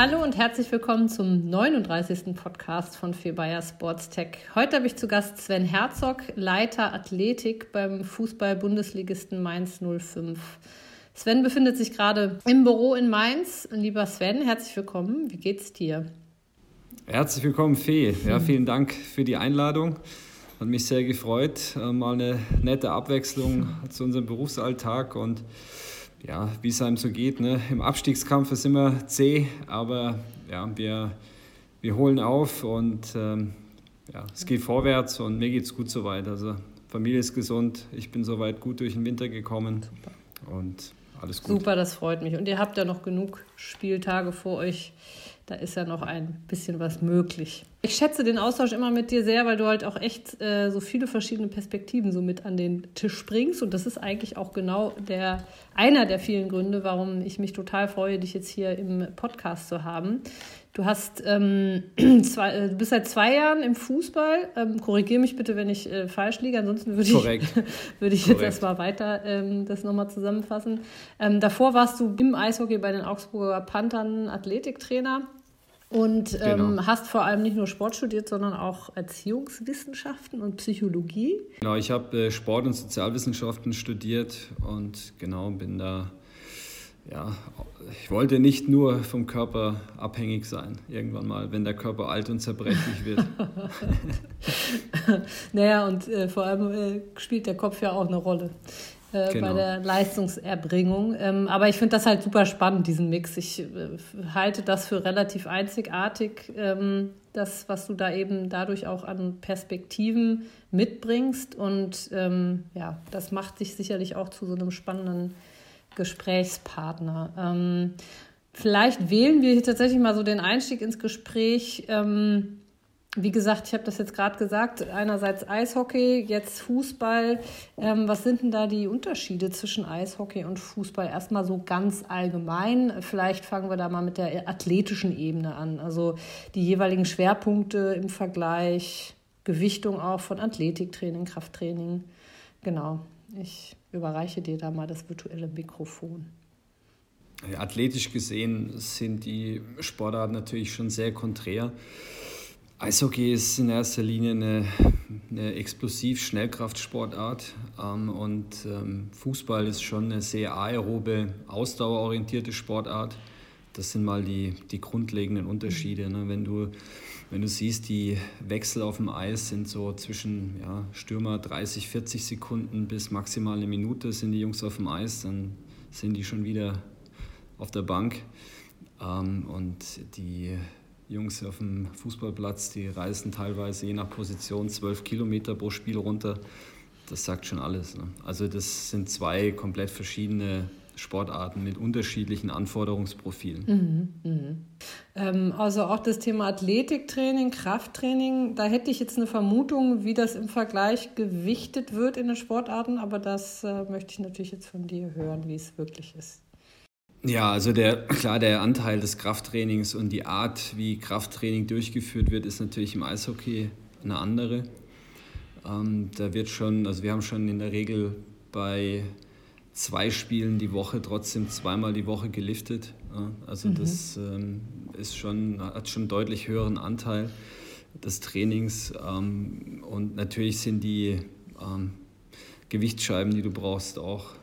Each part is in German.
Hallo und herzlich willkommen zum 39. Podcast von Febayer Sports Tech. Heute habe ich zu Gast Sven Herzog, Leiter Athletik beim Fußball-Bundesligisten Mainz 05. Sven befindet sich gerade im Büro in Mainz. Lieber Sven, herzlich willkommen. Wie geht's dir? Herzlich willkommen, Fee. Ja, vielen Dank für die Einladung. Hat mich sehr gefreut. Äh, mal eine nette Abwechslung zu unserem Berufsalltag und ja, wie es einem so geht. Ne? Im Abstiegskampf ist immer zäh, aber ja, wir, wir holen auf und ähm, ja, es geht vorwärts und mir geht es gut soweit. Also Familie ist gesund, ich bin soweit gut durch den Winter gekommen Super. und alles gut. Super, das freut mich. Und ihr habt ja noch genug Spieltage vor euch. Da ist ja noch ein bisschen was möglich. Ich schätze den Austausch immer mit dir sehr, weil du halt auch echt äh, so viele verschiedene Perspektiven so mit an den Tisch bringst. Und das ist eigentlich auch genau der, einer der vielen Gründe, warum ich mich total freue, dich jetzt hier im Podcast zu haben. Du hast ähm, zwei, äh, du bist seit zwei Jahren im Fußball. Ähm, Korrigiere mich bitte, wenn ich äh, falsch liege. Ansonsten würde ich, würde ich jetzt erstmal weiter ähm, das nochmal zusammenfassen. Ähm, davor warst du im Eishockey bei den Augsburger Panthern Athletiktrainer. Und ähm, genau. hast vor allem nicht nur Sport studiert, sondern auch Erziehungswissenschaften und Psychologie. Genau, ich habe äh, Sport- und Sozialwissenschaften studiert und genau bin da, ja, ich wollte nicht nur vom Körper abhängig sein, irgendwann mal, wenn der Körper alt und zerbrechlich wird. naja, und äh, vor allem äh, spielt der Kopf ja auch eine Rolle äh, genau. bei der Leistungserbringung. Ähm, aber ich finde das halt super spannend, diesen Mix. Ich äh, halte das für relativ einzigartig, ähm, das, was du da eben dadurch auch an Perspektiven mitbringst. Und ähm, ja, das macht dich sicherlich auch zu so einem spannenden Gesprächspartner. Ähm, vielleicht wählen wir hier tatsächlich mal so den Einstieg ins Gespräch ähm, wie gesagt, ich habe das jetzt gerade gesagt, einerseits Eishockey, jetzt Fußball. Ähm, was sind denn da die Unterschiede zwischen Eishockey und Fußball? Erstmal so ganz allgemein. Vielleicht fangen wir da mal mit der athletischen Ebene an. Also die jeweiligen Schwerpunkte im Vergleich, Gewichtung auch von Athletiktraining, Krafttraining. Genau, ich überreiche dir da mal das virtuelle Mikrofon. Athletisch gesehen sind die Sportarten natürlich schon sehr konträr. Eishockey ist in erster Linie eine, eine explosiv-Schnellkraftsportart ähm, und ähm, Fußball ist schon eine sehr aerobe, ausdauerorientierte Sportart. Das sind mal die, die grundlegenden Unterschiede. Ne? Wenn, du, wenn du siehst, die Wechsel auf dem Eis sind so zwischen ja, Stürmer 30, 40 Sekunden bis maximal eine Minute sind die Jungs auf dem Eis, dann sind die schon wieder auf der Bank. Ähm, und die Jungs auf dem Fußballplatz, die reisen teilweise je nach Position zwölf Kilometer pro Spiel runter. Das sagt schon alles. Ne? Also das sind zwei komplett verschiedene Sportarten mit unterschiedlichen Anforderungsprofilen. Mhm, mh. ähm, also auch das Thema Athletiktraining, Krafttraining, da hätte ich jetzt eine Vermutung, wie das im Vergleich gewichtet wird in den Sportarten, aber das äh, möchte ich natürlich jetzt von dir hören, wie es wirklich ist. Ja, also der, klar, der Anteil des Krafttrainings und die Art, wie Krafttraining durchgeführt wird, ist natürlich im Eishockey eine andere. Ähm, da wird schon, also wir haben schon in der Regel bei zwei Spielen die Woche trotzdem zweimal die Woche geliftet. Ja, also mhm. das ähm, ist schon, hat schon einen deutlich höheren Anteil des Trainings. Ähm, und natürlich sind die ähm, Gewichtsscheiben, die du brauchst, auch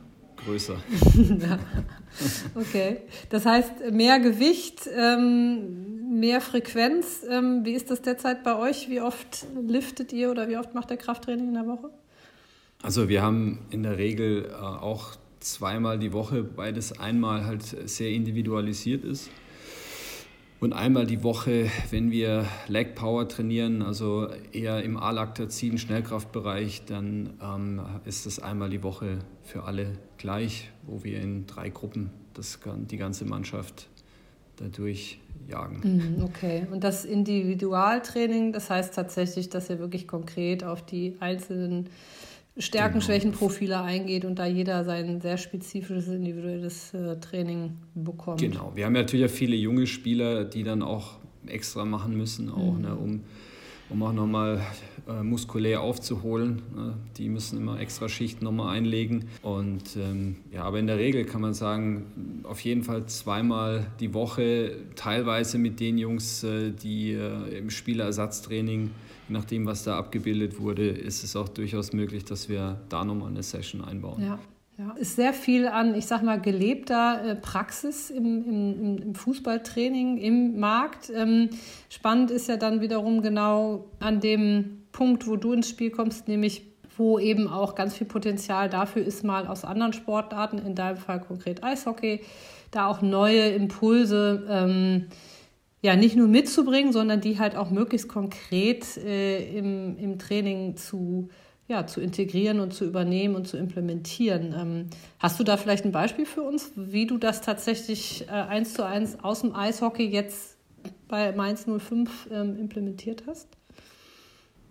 größer. okay. Das heißt, mehr Gewicht, ähm, mehr Frequenz. Ähm, wie ist das derzeit bei euch? Wie oft liftet ihr oder wie oft macht ihr Krafttraining in der Woche? Also wir haben in der Regel äh, auch zweimal die Woche, beides einmal halt sehr individualisiert ist. Und einmal die Woche, wenn wir Leg Power trainieren, also eher im A-Laktazin, Schnellkraftbereich, dann ähm, ist das einmal die Woche für alle gleich, wo wir in drei Gruppen das, die ganze Mannschaft dadurch jagen. Mhm, okay, und das Individualtraining, das heißt tatsächlich, dass ihr wirklich konkret auf die einzelnen Stärken, genau. Schwächenprofile eingeht und da jeder sein sehr spezifisches individuelles äh, Training bekommt. Genau. Wir haben natürlich viele junge Spieler, die dann auch extra machen müssen, auch, mhm. ne, um um auch nochmal äh, muskulär aufzuholen. Ne? Die müssen immer extra Schichten nochmal einlegen. Und ähm, ja, aber in der Regel kann man sagen, auf jeden Fall zweimal die Woche, teilweise mit den Jungs, äh, die äh, im Spielerersatztraining, je nachdem, was da abgebildet wurde, ist es auch durchaus möglich, dass wir da nochmal eine Session einbauen. Ja. Ja, ist sehr viel an, ich sag mal, gelebter äh, Praxis im, im, im, Fußballtraining, im Markt. Ähm, spannend ist ja dann wiederum genau an dem Punkt, wo du ins Spiel kommst, nämlich wo eben auch ganz viel Potenzial dafür ist, mal aus anderen Sportarten, in deinem Fall konkret Eishockey, da auch neue Impulse ähm, ja nicht nur mitzubringen, sondern die halt auch möglichst konkret äh, im, im Training zu ja, zu integrieren und zu übernehmen und zu implementieren. Ähm, hast du da vielleicht ein Beispiel für uns, wie du das tatsächlich äh, eins zu eins aus dem Eishockey jetzt bei Mainz 05 ähm, implementiert hast?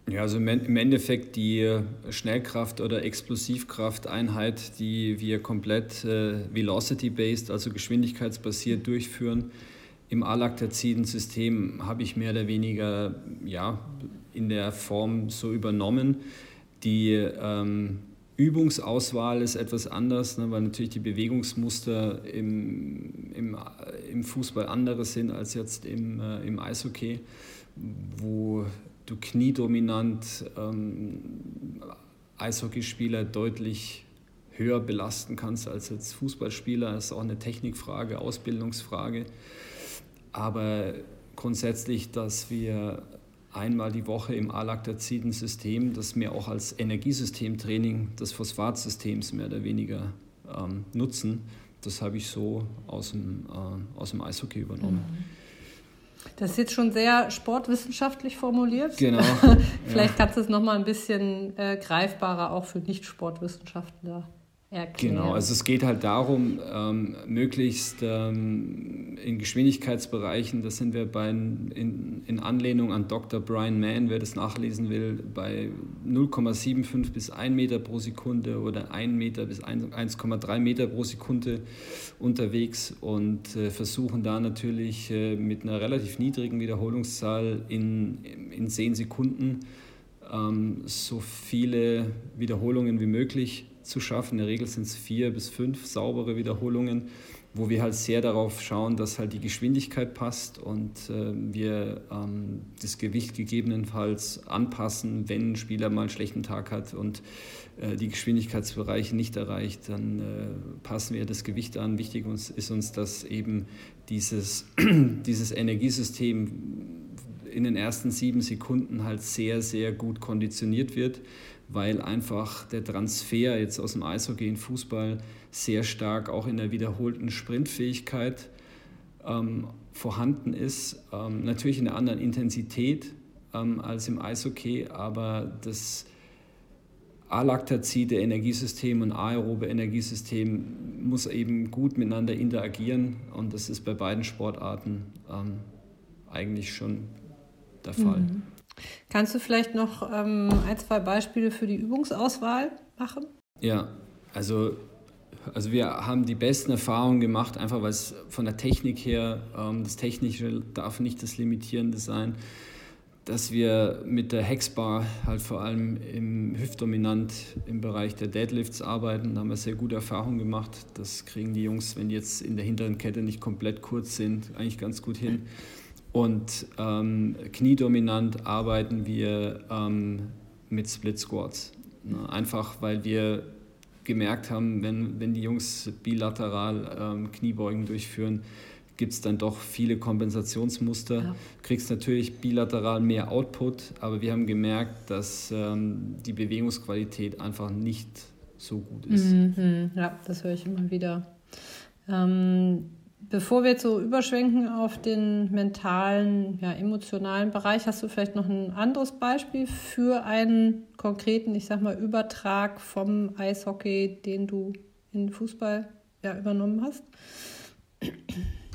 Ja, also im Endeffekt die Schnellkraft- oder Explosivkrafteinheit, die wir komplett äh, velocity-based, also geschwindigkeitsbasiert durchführen, im Alaktaziden-System habe ich mehr oder weniger ja, in der Form so übernommen. Die ähm, Übungsauswahl ist etwas anders, ne, weil natürlich die Bewegungsmuster im, im, im Fußball andere sind als jetzt im, äh, im Eishockey, wo du kniedominant ähm, Eishockeyspieler deutlich höher belasten kannst als jetzt Fußballspieler. Das ist auch eine Technikfrage, Ausbildungsfrage. Aber grundsätzlich, dass wir einmal die Woche im Alaktaziden-System, das wir auch als Energiesystemtraining des Phosphatsystems mehr oder weniger ähm, nutzen. Das habe ich so aus dem, äh, aus dem Eishockey übernommen. Mhm. Das ist jetzt schon sehr sportwissenschaftlich formuliert. Genau. Vielleicht ja. kannst du es nochmal ein bisschen äh, greifbarer auch für Nicht-Sportwissenschaftler erklären. Genau, also es geht halt darum, ähm, möglichst ähm, in Geschwindigkeitsbereichen, das sind wir bei, in, in Anlehnung an Dr. Brian Mann, wer das nachlesen will, bei 0,75 bis 1 Meter pro Sekunde oder 1 Meter bis 1,3 Meter pro Sekunde unterwegs und äh, versuchen da natürlich äh, mit einer relativ niedrigen Wiederholungszahl in, in 10 Sekunden ähm, so viele Wiederholungen wie möglich zu schaffen. In der Regel sind es vier bis fünf saubere Wiederholungen, wo wir halt sehr darauf schauen, dass halt die Geschwindigkeit passt und äh, wir ähm, das Gewicht gegebenenfalls anpassen, wenn ein Spieler mal einen schlechten Tag hat und äh, die Geschwindigkeitsbereiche nicht erreicht, dann äh, passen wir das Gewicht an. Wichtig uns, ist uns, dass eben dieses, dieses Energiesystem in den ersten sieben Sekunden halt sehr, sehr gut konditioniert wird weil einfach der Transfer jetzt aus dem Eishockey in Fußball sehr stark auch in der wiederholten Sprintfähigkeit ähm, vorhanden ist. Ähm, natürlich in einer anderen Intensität ähm, als im Eishockey, aber das alaktazide Energiesystem und aerobe Energiesystem muss eben gut miteinander interagieren und das ist bei beiden Sportarten ähm, eigentlich schon der Fall. Mhm. Kannst du vielleicht noch ähm, ein, zwei Beispiele für die Übungsauswahl machen? Ja, also, also wir haben die besten Erfahrungen gemacht, einfach weil es von der Technik her, ähm, das Technische darf nicht das Limitierende sein, dass wir mit der Hexbar halt vor allem im Hüftdominant im Bereich der Deadlifts arbeiten. Da haben wir sehr gute Erfahrungen gemacht. Das kriegen die Jungs, wenn die jetzt in der hinteren Kette nicht komplett kurz sind, eigentlich ganz gut hin. Und ähm, kniedominant arbeiten wir ähm, mit Split Squats. Ne? Einfach weil wir gemerkt haben, wenn, wenn die Jungs bilateral ähm, Kniebeugen durchführen, gibt es dann doch viele Kompensationsmuster. Ja. Kriegst natürlich bilateral mehr Output, aber wir haben gemerkt, dass ähm, die Bewegungsqualität einfach nicht so gut ist. Mhm, ja, das höre ich immer wieder. Ähm, Bevor wir jetzt so überschwenken auf den mentalen, ja, emotionalen Bereich, hast du vielleicht noch ein anderes Beispiel für einen konkreten, ich sag mal, Übertrag vom Eishockey, den du in Fußball ja, übernommen hast?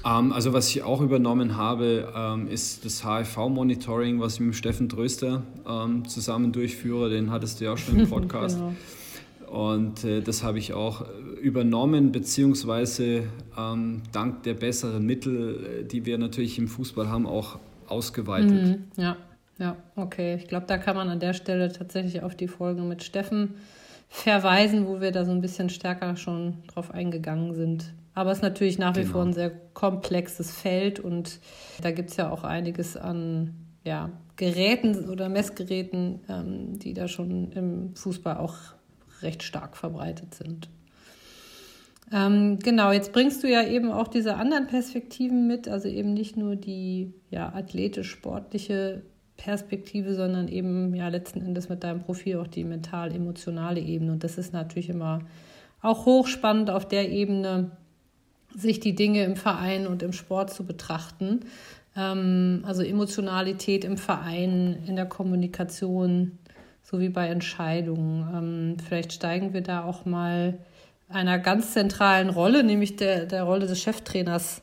Ähm, also was ich auch übernommen habe, ähm, ist das HFV-Monitoring, was ich mit Steffen Tröster ähm, zusammen durchführe. Den hattest du ja auch schon im Podcast. genau. Und äh, das habe ich auch übernommen, beziehungsweise ähm, dank der besseren Mittel, äh, die wir natürlich im Fußball haben, auch ausgeweitet. Mhm, ja, ja, okay. Ich glaube, da kann man an der Stelle tatsächlich auf die Folge mit Steffen verweisen, wo wir da so ein bisschen stärker schon drauf eingegangen sind. Aber es ist natürlich nach wie genau. vor ein sehr komplexes Feld und da gibt es ja auch einiges an ja, Geräten oder Messgeräten, ähm, die da schon im Fußball auch recht stark verbreitet sind. Ähm, genau, jetzt bringst du ja eben auch diese anderen Perspektiven mit, also eben nicht nur die ja, athletisch-sportliche Perspektive, sondern eben ja letzten Endes mit deinem Profil auch die mental-emotionale Ebene. Und das ist natürlich immer auch hochspannend auf der Ebene, sich die Dinge im Verein und im Sport zu betrachten. Ähm, also Emotionalität im Verein, in der Kommunikation, sowie bei Entscheidungen. Ähm, vielleicht steigen wir da auch mal einer ganz zentralen Rolle, nämlich der, der Rolle des Cheftrainers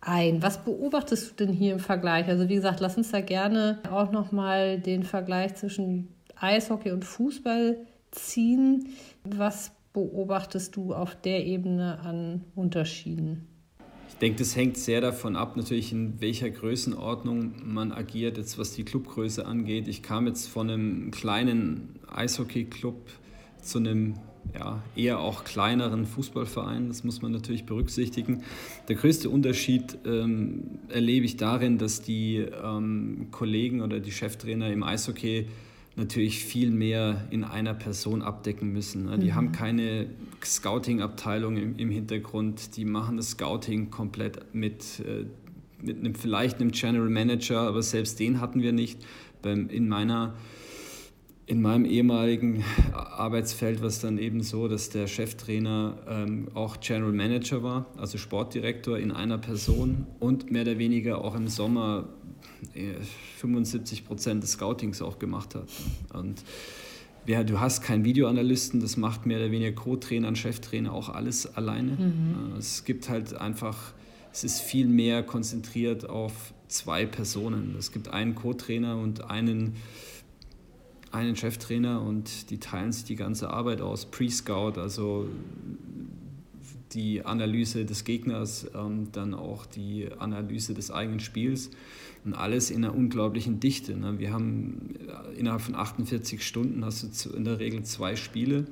ein. Was beobachtest du denn hier im Vergleich? Also wie gesagt, lass uns da gerne auch noch mal den Vergleich zwischen Eishockey und Fußball ziehen. Was beobachtest du auf der Ebene an Unterschieden? Denke, das hängt sehr davon ab, natürlich in welcher Größenordnung man agiert, jetzt was die Clubgröße angeht. Ich kam jetzt von einem kleinen Eishockey-Club zu einem ja, eher auch kleineren Fußballverein. Das muss man natürlich berücksichtigen. Der größte Unterschied ähm, erlebe ich darin, dass die ähm, Kollegen oder die Cheftrainer im Eishockey natürlich viel mehr in einer Person abdecken müssen. Die mhm. haben keine Scouting-Abteilung im, im, Hintergrund, die machen das Scouting komplett mit, äh, mit einem, vielleicht einem General Manager, aber selbst den hatten wir nicht. Beim, in meiner in meinem ehemaligen Arbeitsfeld war es dann eben so, dass der Cheftrainer ähm, auch General Manager war, also Sportdirektor in einer Person und mehr oder weniger auch im Sommer 75 äh, Prozent des Scoutings auch gemacht hat. Und ja, du hast keinen Videoanalysten, das macht mehr oder weniger Co-Trainer und Cheftrainer auch alles alleine. Mhm. Äh, es gibt halt einfach, es ist viel mehr konzentriert auf zwei Personen. Es gibt einen Co-Trainer und einen einen Cheftrainer und die teilen sich die ganze Arbeit aus. Pre-Scout, also die Analyse des Gegners, ähm, dann auch die Analyse des eigenen Spiels und alles in einer unglaublichen Dichte. Ne? Wir haben äh, innerhalb von 48 Stunden hast du in der Regel zwei Spiele.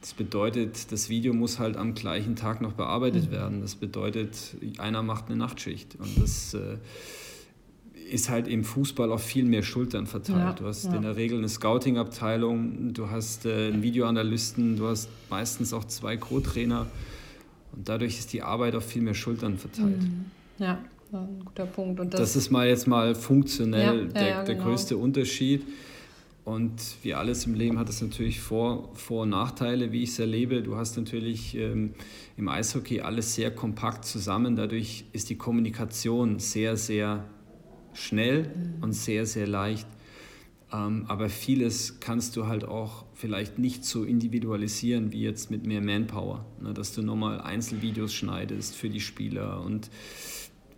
Das bedeutet, das Video muss halt am gleichen Tag noch bearbeitet mhm. werden. Das bedeutet, einer macht eine Nachtschicht und das äh, ist halt im Fußball auf viel mehr Schultern verteilt. Ja, du hast ja. in der Regel eine Scouting-Abteilung, du hast äh, einen Videoanalysten, du hast meistens auch zwei Co-Trainer und dadurch ist die Arbeit auf viel mehr Schultern verteilt. Mhm. Ja, ein guter Punkt. Und das, das ist mal jetzt mal funktionell ja, der, der genau. größte Unterschied. Und wie alles im Leben hat es natürlich Vor-, Vor und Nachteile, wie ich es erlebe. Du hast natürlich ähm, im Eishockey alles sehr kompakt zusammen. Dadurch ist die Kommunikation sehr, sehr schnell mhm. und sehr, sehr leicht. Ähm, aber vieles kannst du halt auch vielleicht nicht so individualisieren wie jetzt mit mehr Manpower. Ne? Dass du nochmal Einzelvideos schneidest für die Spieler und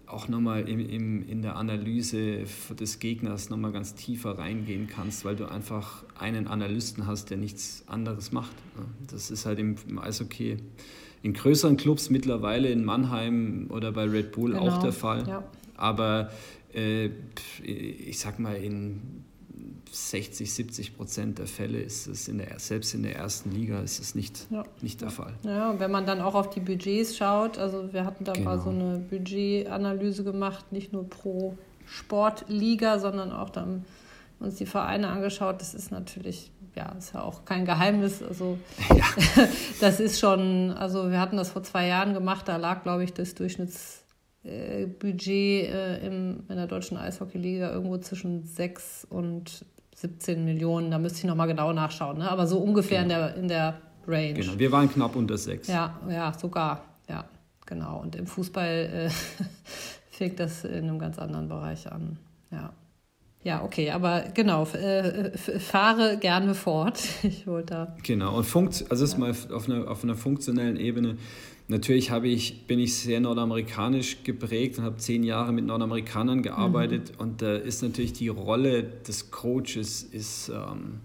auch nochmal im, im, in der Analyse des Gegners nochmal ganz tiefer reingehen kannst, weil du einfach einen Analysten hast, der nichts anderes macht. Ne? Das ist halt im, im Eishockey in größeren Clubs mittlerweile in Mannheim oder bei Red Bull genau, auch der Fall. Ja. Aber äh, ich sag mal, in 60, 70 Prozent der Fälle ist es in der, selbst in der ersten Liga ist es nicht, ja. nicht der Fall. Ja, und wenn man dann auch auf die Budgets schaut, also wir hatten da genau. mal so eine Budgetanalyse gemacht, nicht nur pro Sportliga, sondern auch dann uns die Vereine angeschaut, das ist natürlich, ja, ist ja auch kein Geheimnis. Also ja. das ist schon, also wir hatten das vor zwei Jahren gemacht, da lag, glaube ich, das Durchschnitts äh, Budget äh, im, in der deutschen Eishockeyliga irgendwo zwischen 6 und 17 Millionen. Da müsste ich nochmal genau nachschauen, ne? aber so ungefähr genau. in, der, in der Range. Genau, wir waren knapp unter 6. Ja, ja, sogar. Ja, genau. Und im Fußball äh, fängt das in einem ganz anderen Bereich an. Ja. Ja, okay, aber genau, äh, fahre gerne fort. Ich wollte da. Genau, und funkt, also ja. ist mal auf einer, auf einer funktionellen Ebene Natürlich habe ich, bin ich sehr nordamerikanisch geprägt und habe zehn Jahre mit Nordamerikanern gearbeitet. Mhm. Und da ist natürlich die Rolle des Coaches ist, ähm,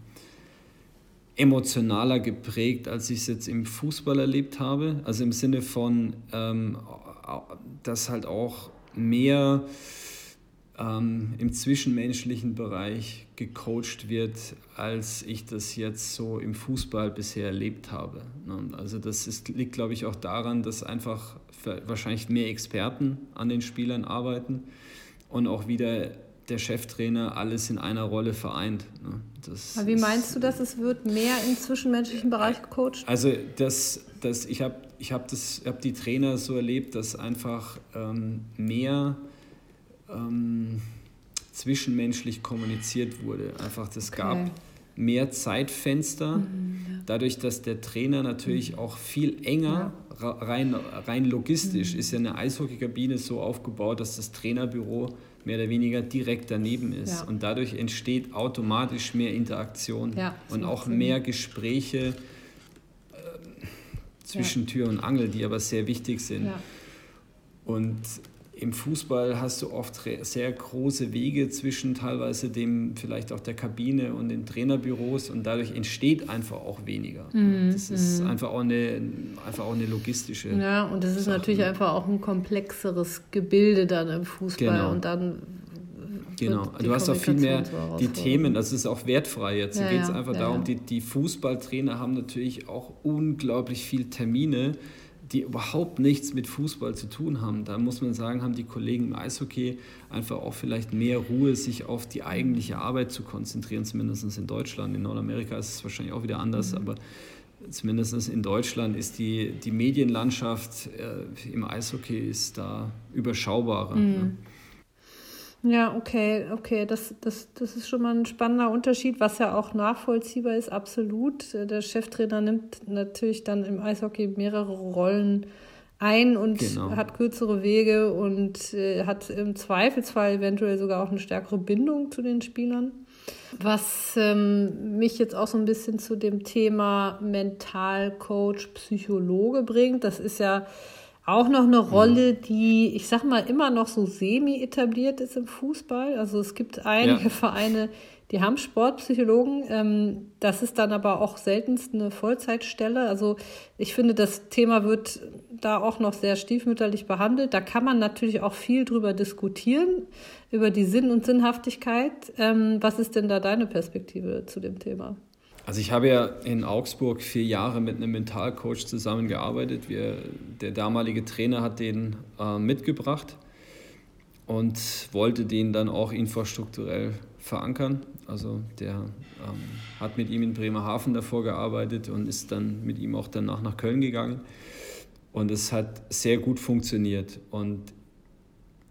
emotionaler geprägt, als ich es jetzt im Fußball erlebt habe. Also im Sinne von, ähm, dass halt auch mehr ähm, im zwischenmenschlichen Bereich gecoacht wird, als ich das jetzt so im Fußball bisher erlebt habe. Ne? Also das ist, liegt, glaube ich, auch daran, dass einfach wahrscheinlich mehr Experten an den Spielern arbeiten und auch wieder der Cheftrainer alles in einer Rolle vereint. Ne? Das Aber wie meinst du das, es wird mehr im zwischenmenschlichen Bereich gecoacht? Also das, das, ich habe ich hab hab die Trainer so erlebt, dass einfach ähm, mehr ähm, zwischenmenschlich kommuniziert wurde. Einfach, das okay. gab mehr Zeitfenster, mhm, ja. dadurch, dass der Trainer natürlich mhm. auch viel enger, ja. rein, rein logistisch, mhm. ist ja eine Eishockeykabine so aufgebaut, dass das Trainerbüro mehr oder weniger direkt daneben ist. Ja. Und dadurch entsteht automatisch mehr Interaktion und auch mehr Gespräche äh, zwischen Tür und Angel, die aber sehr wichtig sind. Und im Fußball hast du oft sehr große Wege zwischen teilweise dem vielleicht auch der Kabine und den Trainerbüros und dadurch entsteht einfach auch weniger. Mhm. Das ist mhm. einfach auch, eine, einfach auch eine logistische. Ja, und das ist Sache. natürlich einfach auch ein komplexeres Gebilde dann im Fußball genau. und dann Genau, du hast auch viel mehr die Themen, das ist auch wertfrei jetzt. Ja, geht es einfach ja, darum, ja. Die, die Fußballtrainer haben natürlich auch unglaublich viel Termine, die überhaupt nichts mit Fußball zu tun haben. Da muss man sagen, haben die Kollegen im Eishockey einfach auch vielleicht mehr Ruhe, sich auf die eigentliche Arbeit zu konzentrieren, zumindest in Deutschland. In Nordamerika ist es wahrscheinlich auch wieder anders, mhm. aber zumindest in Deutschland ist die, die Medienlandschaft äh, im Eishockey ist da überschaubarer. Mhm. Ne? Ja, okay, okay. Das, das, das ist schon mal ein spannender Unterschied, was ja auch nachvollziehbar ist, absolut. Der Cheftrainer nimmt natürlich dann im Eishockey mehrere Rollen ein und genau. hat kürzere Wege und äh, hat im Zweifelsfall eventuell sogar auch eine stärkere Bindung zu den Spielern. Was ähm, mich jetzt auch so ein bisschen zu dem Thema Mentalcoach, Psychologe bringt, das ist ja auch noch eine Rolle, die, ich sag mal, immer noch so semi etabliert ist im Fußball. Also es gibt einige ja. Vereine, die haben Sportpsychologen. Ähm, das ist dann aber auch seltenst eine Vollzeitstelle. Also ich finde, das Thema wird da auch noch sehr stiefmütterlich behandelt. Da kann man natürlich auch viel drüber diskutieren, über die Sinn und Sinnhaftigkeit. Ähm, was ist denn da deine Perspektive zu dem Thema? Also ich habe ja in Augsburg vier Jahre mit einem Mentalcoach zusammengearbeitet. Wir, der damalige Trainer hat den äh, mitgebracht und wollte den dann auch infrastrukturell verankern. Also der ähm, hat mit ihm in Bremerhaven davor gearbeitet und ist dann mit ihm auch danach nach Köln gegangen. Und es hat sehr gut funktioniert. Und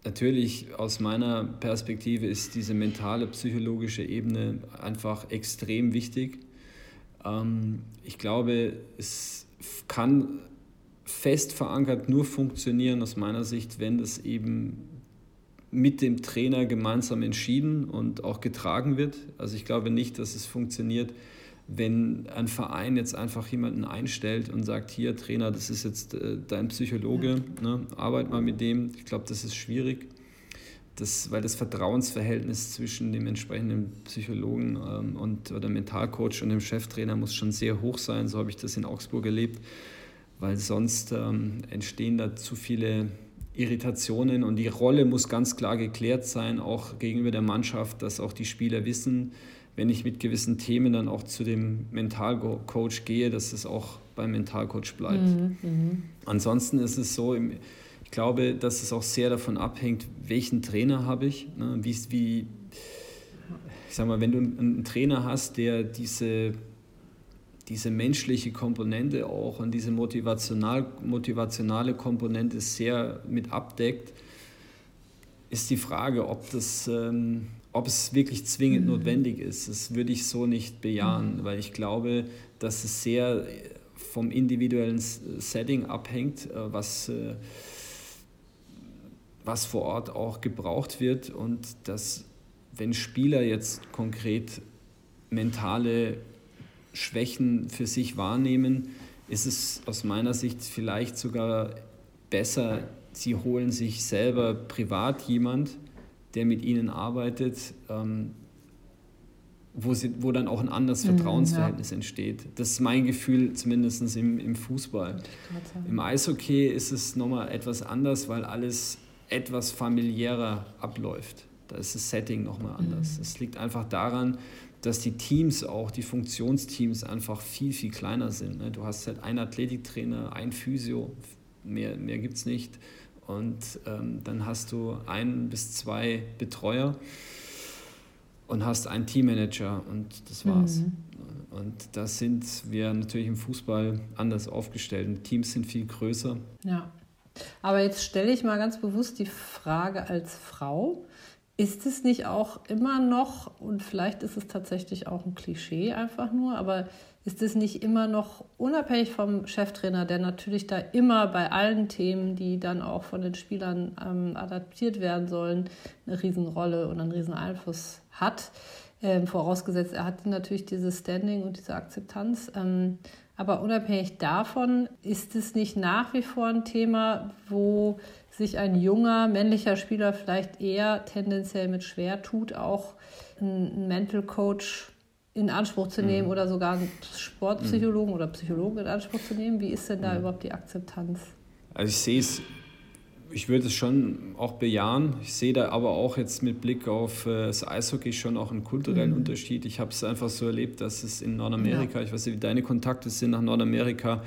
natürlich aus meiner Perspektive ist diese mentale, psychologische Ebene einfach extrem wichtig. Ähm, ich glaube, es kann fest verankert nur funktionieren aus meiner Sicht, wenn das eben mit dem Trainer gemeinsam entschieden und auch getragen wird. Also ich glaube nicht, dass es funktioniert, wenn ein Verein jetzt einfach jemanden einstellt und sagt, hier Trainer, das ist jetzt äh, dein Psychologe, ne, arbeit mal mit dem. Ich glaube, das ist schwierig das, weil das Vertrauensverhältnis zwischen dem entsprechenden Psychologen ähm, und, oder Mentalcoach und dem Cheftrainer muss schon sehr hoch sein. So habe ich das in Augsburg erlebt, weil sonst ähm, entstehen da zu viele Irritationen und die Rolle muss ganz klar geklärt sein, auch gegenüber der Mannschaft, dass auch die Spieler wissen, wenn ich mit gewissen Themen dann auch zu dem Mentalcoach gehe, dass es auch beim Mentalcoach bleibt. Mhm, mh. Ansonsten ist es so, im, glaube, dass es auch sehr davon abhängt, welchen Trainer habe ich. Ne? Wie, wie, ich sag mal, wenn du einen Trainer hast, der diese, diese menschliche Komponente auch und diese motivational, motivationale Komponente sehr mit abdeckt, ist die Frage, ob das, ähm, ob es wirklich zwingend mhm. notwendig ist. Das würde ich so nicht bejahen, mhm. weil ich glaube, dass es sehr vom individuellen Setting abhängt, äh, was äh, was vor Ort auch gebraucht wird und dass, wenn Spieler jetzt konkret mentale Schwächen für sich wahrnehmen, ist es aus meiner Sicht vielleicht sogar besser, sie holen sich selber privat jemand, der mit ihnen arbeitet, ähm, wo, sie, wo dann auch ein anderes mhm, Vertrauensverhältnis ja. entsteht. Das ist mein Gefühl, zumindest im, im Fußball. Im Eishockey ist es nochmal etwas anders, weil alles etwas familiärer abläuft. Da ist das Setting nochmal anders. Mhm. Es liegt einfach daran, dass die Teams auch, die Funktionsteams einfach viel, viel kleiner sind. Ne? Du hast halt einen Athletiktrainer, ein Physio, mehr, mehr gibt es nicht. Und ähm, dann hast du ein bis zwei Betreuer und hast einen Teammanager und das war's. Mhm. Und da sind wir natürlich im Fußball anders aufgestellt. Die Teams sind viel größer. Ja. Aber jetzt stelle ich mal ganz bewusst die Frage als Frau. Ist es nicht auch immer noch, und vielleicht ist es tatsächlich auch ein Klischee einfach nur, aber ist es nicht immer noch unabhängig vom Cheftrainer, der natürlich da immer bei allen Themen, die dann auch von den Spielern ähm, adaptiert werden sollen, eine Riesenrolle und einen Rieseneinfluss hat? Ähm, vorausgesetzt, er hat natürlich dieses Standing und diese Akzeptanz. Ähm, aber unabhängig davon ist es nicht nach wie vor ein Thema, wo sich ein junger männlicher Spieler vielleicht eher tendenziell mit schwer tut, auch einen Mental Coach in Anspruch zu nehmen mhm. oder sogar einen Sportpsychologen mhm. oder Psychologen in Anspruch zu nehmen? Wie ist denn da mhm. überhaupt die Akzeptanz? Also ich sehe es, ich würde es schon auch bejahen. Ich sehe da aber auch jetzt mit Blick auf äh, das Eishockey schon auch einen kulturellen mhm. Unterschied. Ich habe es einfach so erlebt, dass es in Nordamerika, ja. ich weiß nicht, wie deine Kontakte sind nach Nordamerika,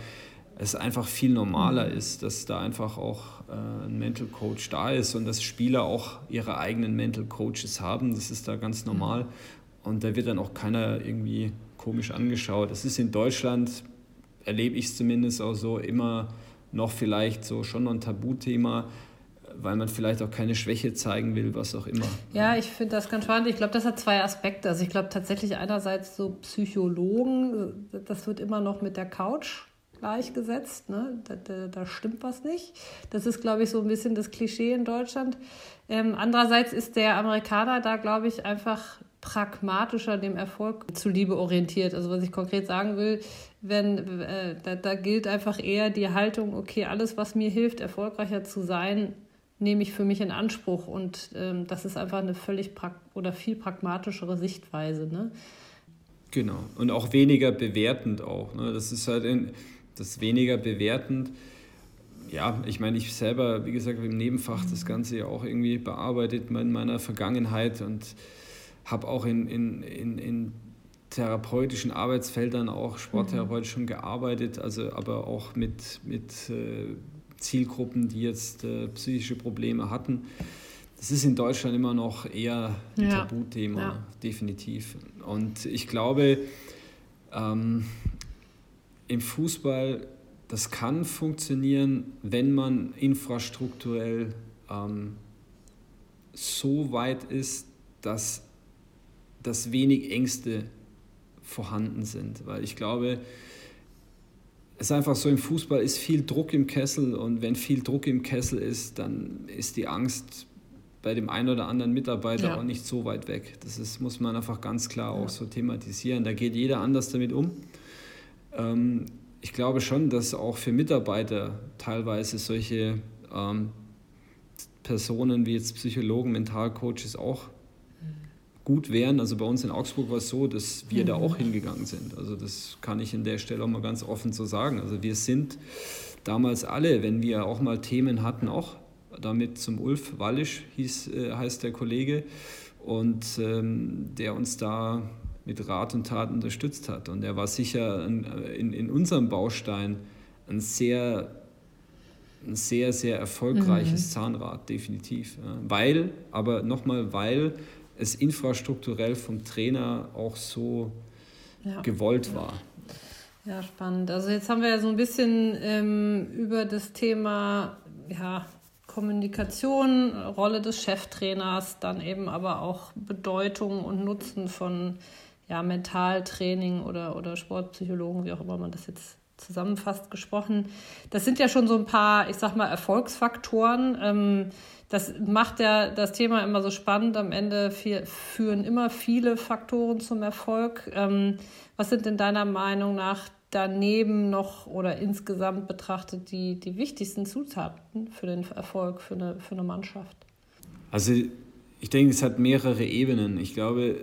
es einfach viel normaler mhm. ist, dass da einfach auch äh, ein Mental Coach da ist und dass Spieler auch ihre eigenen Mental Coaches haben. Das ist da ganz normal. Mhm. Und da wird dann auch keiner irgendwie komisch angeschaut. Das ist in Deutschland, erlebe ich es zumindest auch so, immer noch vielleicht so schon noch ein Tabuthema, weil man vielleicht auch keine Schwäche zeigen will, was auch immer. Ja, ich finde das ganz spannend. Ich glaube, das hat zwei Aspekte. Also ich glaube tatsächlich einerseits so Psychologen, das wird immer noch mit der Couch gleichgesetzt. Ne? Da, da, da, stimmt was nicht. Das ist, glaube ich, so ein bisschen das Klischee in Deutschland. Ähm, andererseits ist der Amerikaner da, glaube ich, einfach pragmatischer dem Erfolg zuliebe orientiert. Also was ich konkret sagen will, wenn äh, da, da gilt einfach eher die Haltung, okay, alles, was mir hilft, erfolgreicher zu sein, nehme ich für mich in Anspruch. Und ähm, das ist einfach eine völlig oder viel pragmatischere Sichtweise. Ne? Genau. Und auch weniger bewertend auch. Ne? Das ist halt in, das weniger bewertend. Ja, ich meine, ich selber, wie gesagt, im Nebenfach das Ganze ja auch irgendwie bearbeitet in meiner Vergangenheit und habe auch in, in, in, in therapeutischen Arbeitsfeldern, auch sporttherapeutisch schon gearbeitet, also aber auch mit, mit äh, Zielgruppen, die jetzt äh, psychische Probleme hatten. Das ist in Deutschland immer noch eher ein ja. Tabuthema, ja. definitiv. Und ich glaube, ähm, im Fußball, das kann funktionieren, wenn man infrastrukturell ähm, so weit ist, dass dass wenig Ängste vorhanden sind. Weil ich glaube, es ist einfach so, im Fußball ist viel Druck im Kessel und wenn viel Druck im Kessel ist, dann ist die Angst bei dem einen oder anderen Mitarbeiter ja. auch nicht so weit weg. Das ist, muss man einfach ganz klar auch so thematisieren. Da geht jeder anders damit um. Ähm, ich glaube schon, dass auch für Mitarbeiter teilweise solche ähm, Personen wie jetzt Psychologen, Mentalcoaches auch gut wären. Also bei uns in Augsburg war es so, dass wir mhm. da auch hingegangen sind. Also das kann ich in der Stelle auch mal ganz offen so sagen. Also wir sind damals alle, wenn wir auch mal Themen hatten, auch damit zum Ulf Wallisch hieß, äh, heißt der Kollege und ähm, der uns da mit Rat und Tat unterstützt hat. Und er war sicher in, in, in unserem Baustein ein sehr ein sehr, sehr erfolgreiches mhm. Zahnrad, definitiv. Weil, aber nochmal, weil es infrastrukturell vom Trainer auch so ja. gewollt war. Ja, spannend. Also jetzt haben wir ja so ein bisschen ähm, über das Thema ja, Kommunikation, Rolle des Cheftrainers, dann eben aber auch Bedeutung und Nutzen von ja, Mentaltraining oder, oder Sportpsychologen, wie auch immer man das jetzt zusammenfasst, gesprochen. Das sind ja schon so ein paar, ich sag mal, Erfolgsfaktoren. Ähm, das macht ja das Thema immer so spannend. Am Ende führen immer viele Faktoren zum Erfolg. Ähm, was sind denn deiner Meinung nach daneben noch oder insgesamt betrachtet die, die wichtigsten Zutaten für den Erfolg für eine, für eine Mannschaft? Also ich denke, es hat mehrere Ebenen. Ich glaube,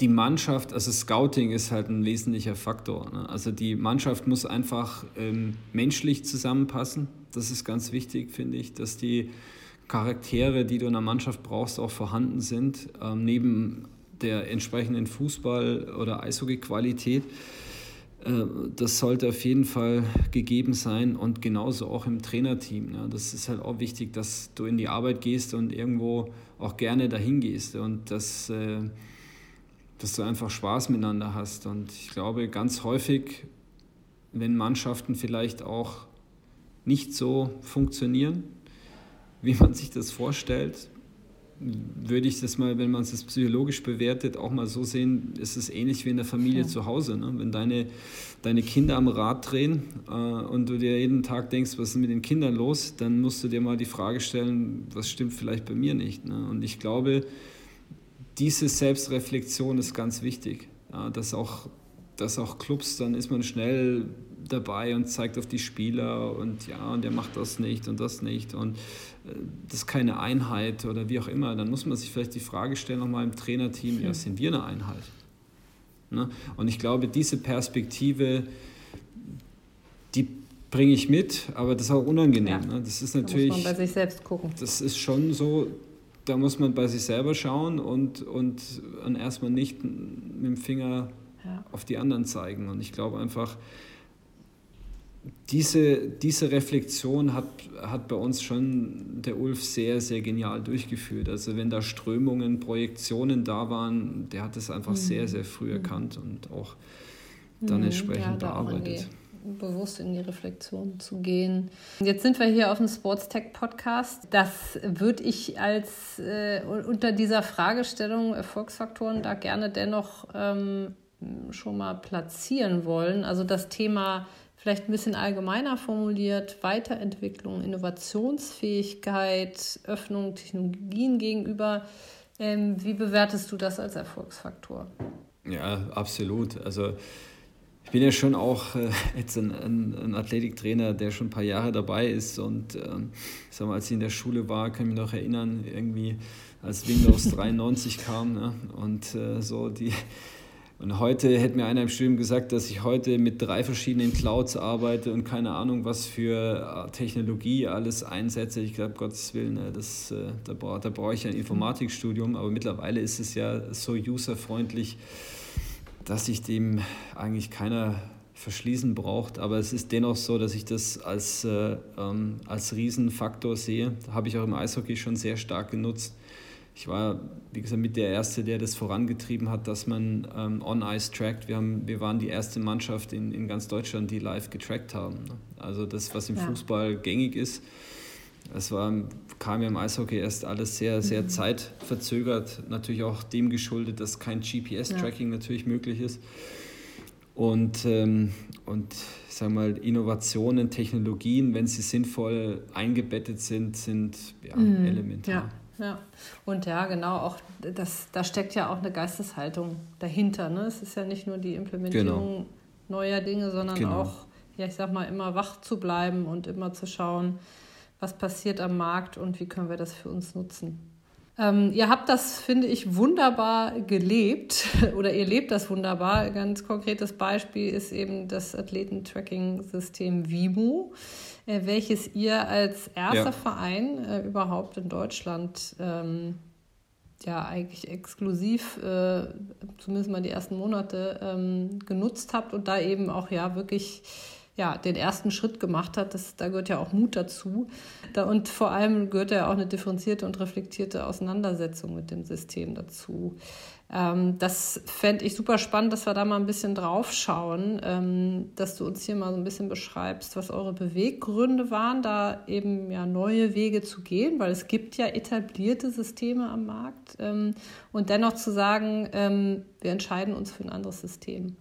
die Mannschaft, also Scouting ist halt ein wesentlicher Faktor. Ne? Also die Mannschaft muss einfach ähm, menschlich zusammenpassen. Das ist ganz wichtig, finde ich, dass die Charaktere, die du in der Mannschaft brauchst, auch vorhanden sind, ähm, neben der entsprechenden Fußball- oder Eishockey-Qualität. Äh, das sollte auf jeden Fall gegeben sein und genauso auch im Trainerteam. Ne? Das ist halt auch wichtig, dass du in die Arbeit gehst und irgendwo auch gerne dahin gehst und dass, äh, dass du einfach Spaß miteinander hast. Und ich glaube, ganz häufig, wenn Mannschaften vielleicht auch nicht so funktionieren, wie man sich das vorstellt, würde ich das mal, wenn man es psychologisch bewertet, auch mal so sehen, ist es ähnlich wie in der Familie ja. zu Hause. Ne? Wenn deine, deine Kinder am Rad drehen äh, und du dir jeden Tag denkst, was ist mit den Kindern los, dann musst du dir mal die Frage stellen, was stimmt vielleicht bei mir nicht. Ne? Und ich glaube, diese Selbstreflexion ist ganz wichtig. Ja, dass, auch, dass auch Clubs, dann ist man schnell dabei und zeigt auf die Spieler und ja, und der macht das nicht und das nicht und äh, das ist keine Einheit oder wie auch immer, dann muss man sich vielleicht die Frage stellen, nochmal im Trainerteam, ja, sind wir eine Einheit? Ne? Und ich glaube, diese Perspektive, die bringe ich mit, aber das ist auch unangenehm. Ja. Ne? Das ist natürlich. Da muss man bei sich selbst gucken. Das ist schon so, da muss man bei sich selber schauen und, und erstmal nicht mit dem Finger ja. auf die anderen zeigen. Und ich glaube einfach, diese, diese Reflexion hat, hat bei uns schon der Ulf sehr, sehr genial durchgeführt. Also wenn da Strömungen, Projektionen da waren, der hat es einfach mhm. sehr, sehr früh erkannt und auch dann mhm. entsprechend ja, bearbeitet. Bewusst in die Reflexion zu gehen. Jetzt sind wir hier auf dem Sports Tech Podcast. Das würde ich als äh, unter dieser Fragestellung Erfolgsfaktoren da gerne dennoch ähm, schon mal platzieren wollen. Also das Thema vielleicht ein bisschen allgemeiner formuliert, Weiterentwicklung, Innovationsfähigkeit, Öffnung Technologien gegenüber. Ähm, wie bewertest du das als Erfolgsfaktor? Ja, absolut. Also ich bin ja schon auch äh, jetzt ein, ein, ein, Athletiktrainer, der schon ein paar Jahre dabei ist. Und ähm, ich sag mal, als ich in der Schule war, kann ich mich noch erinnern, irgendwie als Windows 93 kam ne? und äh, so die und heute hätte mir einer im Studium gesagt, dass ich heute mit drei verschiedenen Clouds arbeite und keine Ahnung, was für äh, Technologie alles einsetze. Ich glaube, Gottes Willen, ne, das, äh, da, brauche, da brauche ich ein Informatikstudium. Aber mittlerweile ist es ja so userfreundlich, dass sich dem eigentlich keiner verschließen braucht. Aber es ist dennoch so, dass ich das als, äh, ähm, als Riesenfaktor sehe. Da habe ich auch im Eishockey schon sehr stark genutzt ich war, wie gesagt, mit der Erste, der das vorangetrieben hat, dass man ähm, On-Ice trackt. Wir, haben, wir waren die erste Mannschaft in, in ganz Deutschland, die live getrackt haben. Also das, was im ja. Fußball gängig ist, das war, kam ja im Eishockey erst alles sehr, sehr mhm. zeitverzögert. Natürlich auch dem geschuldet, dass kein GPS-Tracking ja. natürlich möglich ist. Und, ähm, und ich sage mal, Innovationen, Technologien, wenn sie sinnvoll eingebettet sind, sind ja, mhm. elementar. Ja. Ja, und ja, genau, auch das, da steckt ja auch eine Geisteshaltung dahinter. Ne? Es ist ja nicht nur die Implementierung genau. neuer Dinge, sondern genau. auch, ja, ich sag mal, immer wach zu bleiben und immer zu schauen, was passiert am Markt und wie können wir das für uns nutzen. Ähm, ihr habt das, finde ich, wunderbar gelebt oder ihr lebt das wunderbar. Ein ganz konkretes Beispiel ist eben das Athletentracking-System Vimo. Äh, welches ihr als erster ja. Verein äh, überhaupt in Deutschland ähm, ja eigentlich exklusiv, äh, zumindest mal die ersten Monate, ähm, genutzt habt und da eben auch ja wirklich ja, den ersten Schritt gemacht hat. Das, da gehört ja auch Mut dazu. Da, und vor allem gehört ja auch eine differenzierte und reflektierte Auseinandersetzung mit dem System dazu. Ähm, das fände ich super spannend, dass wir da mal ein bisschen drauf schauen, ähm, dass du uns hier mal so ein bisschen beschreibst, was eure Beweggründe waren, da eben ja neue Wege zu gehen, weil es gibt ja etablierte Systeme am Markt ähm, und dennoch zu sagen, ähm, wir entscheiden uns für ein anderes System.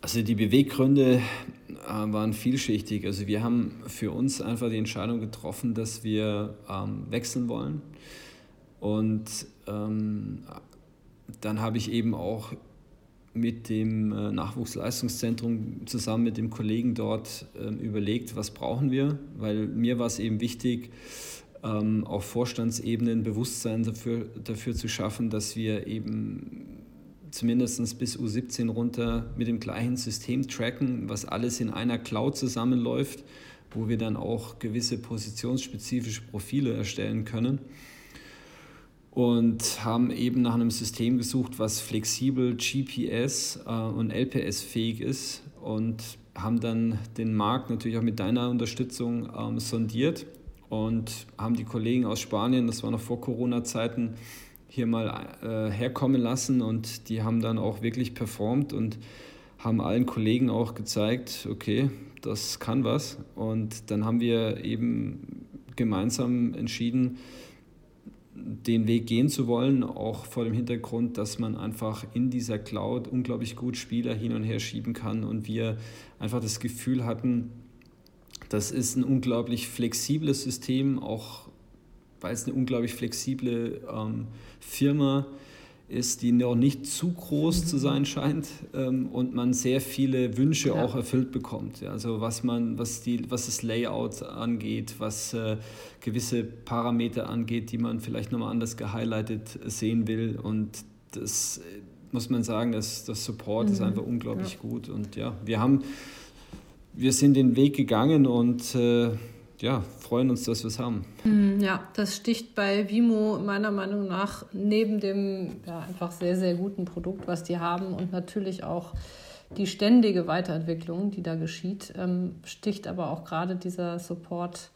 Also die Beweggründe äh, waren vielschichtig. Also wir haben für uns einfach die Entscheidung getroffen, dass wir ähm, wechseln wollen. Und ähm, dann habe ich eben auch mit dem äh, Nachwuchsleistungszentrum zusammen mit dem Kollegen dort äh, überlegt, was brauchen wir, weil mir war es eben wichtig, äh, ähm, auf Vorstandsebene ein Bewusstsein dafür, dafür zu schaffen, dass wir eben zumindest bis U17 runter mit dem gleichen System tracken, was alles in einer Cloud zusammenläuft, wo wir dann auch gewisse positionsspezifische Profile erstellen können. Und haben eben nach einem System gesucht, was flexibel GPS äh, und LPS fähig ist und haben dann den Markt natürlich auch mit deiner Unterstützung ähm, sondiert und haben die Kollegen aus Spanien, das war noch vor Corona-Zeiten, hier mal äh, herkommen lassen und die haben dann auch wirklich performt und haben allen Kollegen auch gezeigt, okay, das kann was. Und dann haben wir eben gemeinsam entschieden, den Weg gehen zu wollen, auch vor dem Hintergrund, dass man einfach in dieser Cloud unglaublich gut Spieler hin und her schieben kann und wir einfach das Gefühl hatten, das ist ein unglaublich flexibles System, auch weil es eine unglaublich flexible ähm, Firma ist, die noch nicht zu groß zu sein scheint ähm, und man sehr viele Wünsche ja. auch erfüllt bekommt. Ja, also was man, was die, was das Layout angeht, was äh, gewisse Parameter angeht, die man vielleicht nochmal anders gehighlightet sehen will. Und das äh, muss man sagen, dass das Support mhm. ist einfach unglaublich ja. gut. Und ja, wir haben wir sind den Weg gegangen und äh, ja, freuen uns, dass wir es haben. Hm, ja, das sticht bei Vimo meiner Meinung nach neben dem ja, einfach sehr, sehr guten Produkt, was die haben und natürlich auch die ständige Weiterentwicklung, die da geschieht, ähm, sticht aber auch gerade dieser Support.